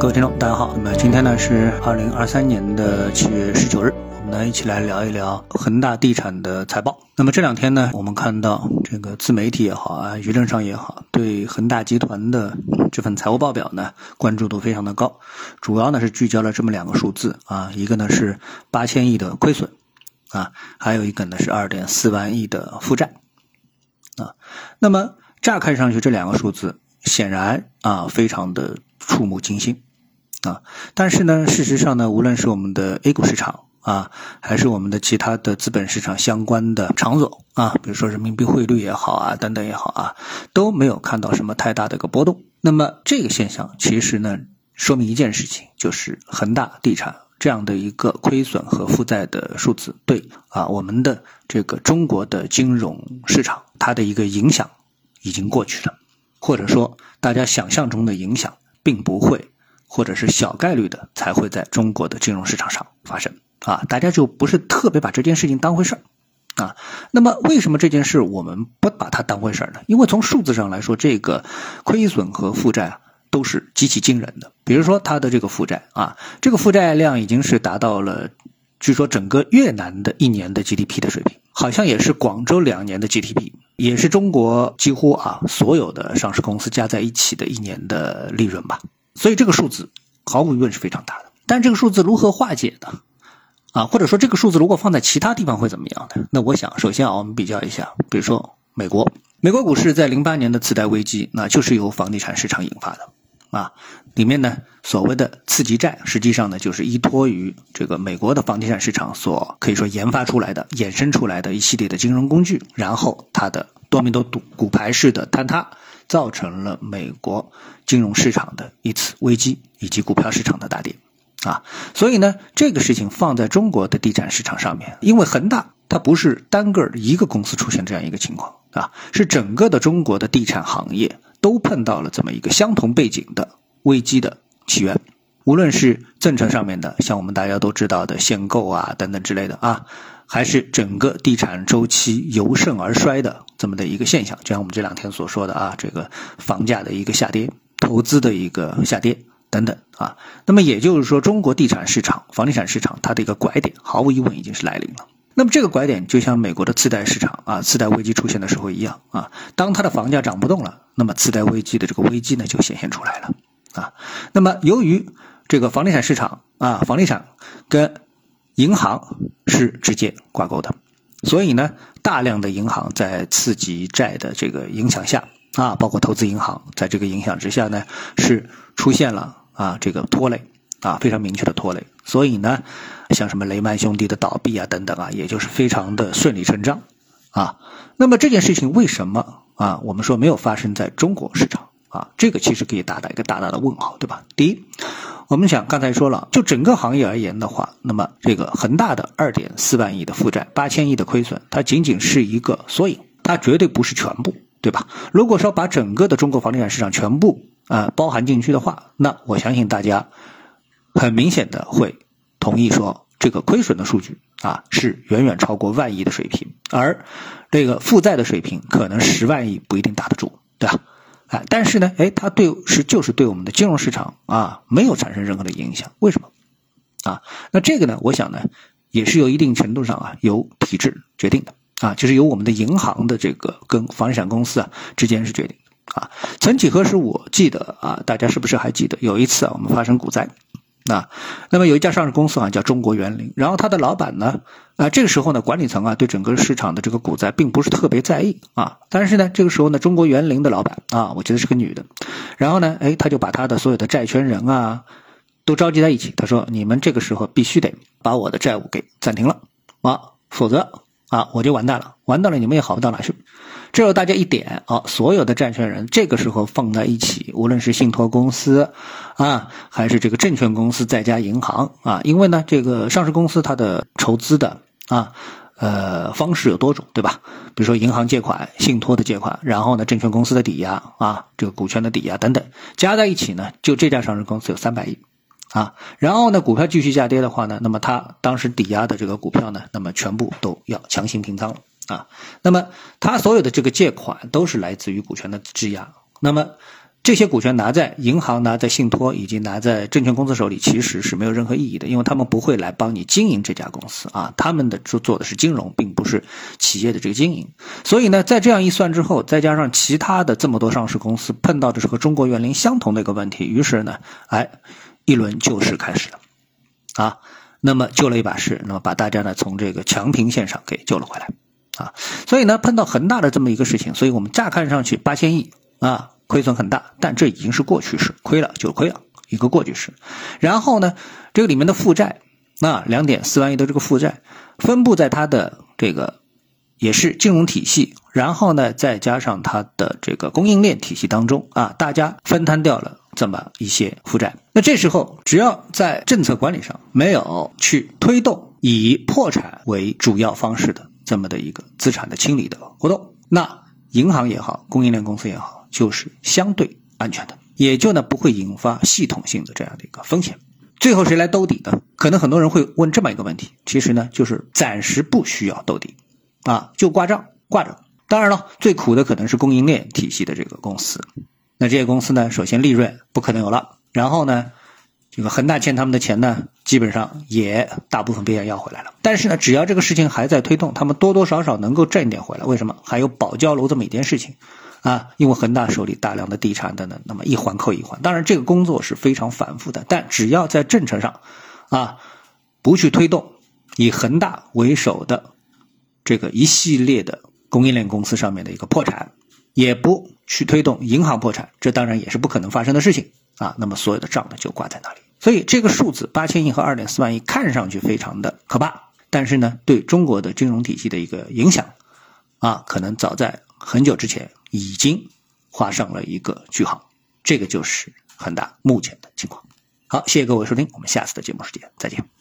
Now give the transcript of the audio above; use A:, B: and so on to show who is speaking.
A: 各位听众，大家好。那么今天呢是二零二三年的七月十九日，我们呢一起来聊一聊恒大地产的财报。那么这两天呢，我们看到这个自媒体也好啊，舆论上也好，对恒大集团的这份财务报表呢关注度非常的高，主要呢是聚焦了这么两个数字啊，一个呢是八千亿的亏损啊，还有一个呢是二点四万亿的负债啊。那么乍看上去这两个数字显然啊非常的触目惊心。啊，但是呢，事实上呢，无论是我们的 A 股市场啊，还是我们的其他的资本市场相关的场所啊，比如说人民币汇率也好啊，等等也好啊，都没有看到什么太大的一个波动。那么这个现象其实呢，说明一件事情，就是恒大地产这样的一个亏损和负债的数字，对啊，我们的这个中国的金融市场它的一个影响已经过去了，或者说大家想象中的影响并不会。或者是小概率的才会在中国的金融市场上发生啊，大家就不是特别把这件事情当回事儿啊。那么为什么这件事我们不把它当回事儿呢？因为从数字上来说，这个亏损和负债啊都是极其惊人的。比如说它的这个负债啊，这个负债量已经是达到了，据说整个越南的一年的 GDP 的水平，好像也是广州两年的 GDP，也是中国几乎啊所有的上市公司加在一起的一年的利润吧。所以这个数字毫无疑问是非常大的，但这个数字如何化解呢？啊，或者说这个数字如果放在其他地方会怎么样呢？那我想，首先啊，我们比较一下，比如说美国，美国股市在零八年的次贷危机，那就是由房地产市场引发的啊。里面呢，所谓的次级债，实际上呢，就是依托于这个美国的房地产市场所可以说研发出来的、衍生出来的一系列的金融工具，然后它的多米诺骨骨牌式的坍塌。造成了美国金融市场的一次危机，以及股票市场的大跌，啊，所以呢，这个事情放在中国的地产市场上面，因为恒大它不是单个一个公司出现这样一个情况啊，是整个的中国的地产行业都碰到了这么一个相同背景的危机的起源，无论是政策上面的，像我们大家都知道的限购啊等等之类的啊。还是整个地产周期由盛而衰的这么的一个现象，就像我们这两天所说的啊，这个房价的一个下跌，投资的一个下跌等等啊。那么也就是说，中国地产市场、房地产市场它的一个拐点，毫无疑问已经是来临了。那么这个拐点就像美国的次贷市场啊，次贷危机出现的时候一样啊，当它的房价涨不动了，那么次贷危机的这个危机呢就显现出来了啊。那么由于这个房地产市场啊，房地产跟银行是直接挂钩的，所以呢，大量的银行在次级债的这个影响下啊，包括投资银行在这个影响之下呢，是出现了啊这个拖累啊非常明确的拖累。所以呢，像什么雷曼兄弟的倒闭啊等等啊，也就是非常的顺理成章啊。那么这件事情为什么啊我们说没有发生在中国市场啊？这个其实可以打打一个大大的问号，对吧？第一。我们想刚才说了，就整个行业而言的话，那么这个恒大的二点四万亿的负债、八千亿的亏损，它仅仅是一个缩影，它绝对不是全部，对吧？如果说把整个的中国房地产市场全部啊包含进去的话，那我相信大家很明显的会同意说，这个亏损的数据啊是远远超过万亿的水平，而这个负债的水平可能十万亿不一定打得住，对吧？哎，但是呢，哎，它对是就是对我们的金融市场啊没有产生任何的影响，为什么？啊，那这个呢，我想呢，也是有一定程度上啊由体制决定的啊，就是由我们的银行的这个跟房地产公司啊之间是决定的啊。曾几何时，我记得啊，大家是不是还记得有一次啊，我们发生股灾？啊，那么有一家上市公司啊，叫中国园林，然后他的老板呢，啊，这个时候呢，管理层啊，对整个市场的这个股灾并不是特别在意啊，但是呢，这个时候呢，中国园林的老板啊，我觉得是个女的，然后呢，哎，他就把他的所有的债权人啊，都召集在一起，他说，你们这个时候必须得把我的债务给暂停了。啊，否则啊，我就完蛋了，完蛋了，你们也好不到哪去。这有大家一点啊，所有的债权人这个时候放在一起，无论是信托公司啊，还是这个证券公司再加银行啊，因为呢，这个上市公司它的筹资的啊，呃方式有多种，对吧？比如说银行借款、信托的借款，然后呢，证券公司的抵押啊，这个股权的抵押等等，加在一起呢，就这家上市公司有三百亿啊。然后呢，股票继续下跌的话呢，那么它当时抵押的这个股票呢，那么全部都要强行平仓了。啊，那么他所有的这个借款都是来自于股权的质押，那么这些股权拿在银行、拿在信托以及拿在证券公司手里，其实是没有任何意义的，因为他们不会来帮你经营这家公司啊，他们的做做的是金融，并不是企业的这个经营。所以呢，在这样一算之后，再加上其他的这么多上市公司碰到的是和中国园林相同的一个问题，于是呢，哎，一轮救市开始了，啊，那么救了一把市，那么把大家呢从这个强平线上给救了回来，啊，所以呢，碰到恒大的这么一个事情，所以我们乍看上去八千亿啊。亏损很大，但这已经是过去式，亏了就亏了，一个过去式。然后呢，这个里面的负债，那两点四万亿的这个负债，分布在它的这个也是金融体系，然后呢，再加上它的这个供应链体系当中啊，大家分摊掉了这么一些负债。那这时候，只要在政策管理上没有去推动以破产为主要方式的这么的一个资产的清理的活动，那银行也好，供应链公司也好。就是相对安全的，也就呢不会引发系统性的这样的一个风险。最后谁来兜底呢？可能很多人会问这么一个问题，其实呢就是暂时不需要兜底，啊就挂账挂着。当然了，最苦的可能是供应链体系的这个公司。那这些公司呢，首先利润不可能有了，然后呢。这个恒大欠他们的钱呢，基本上也大部分被人要回来了。但是呢，只要这个事情还在推动，他们多多少少能够挣一点回来。为什么？还有保交楼这么一件事情，啊，因为恒大手里大量的地产等等，那么一环扣一环。当然，这个工作是非常反复的，但只要在政策上，啊，不去推动以恒大为首的这个一系列的供应链公司上面的一个破产，也不去推动银行破产，这当然也是不可能发生的事情啊。那么所有的账呢，就挂在那里。所以这个数字八千亿和二点四万亿看上去非常的可怕，但是呢，对中国的金融体系的一个影响，啊，可能早在很久之前已经画上了一个句号。这个就是恒大目前的情况。好，谢谢各位收听，我们下次的节目时间再见。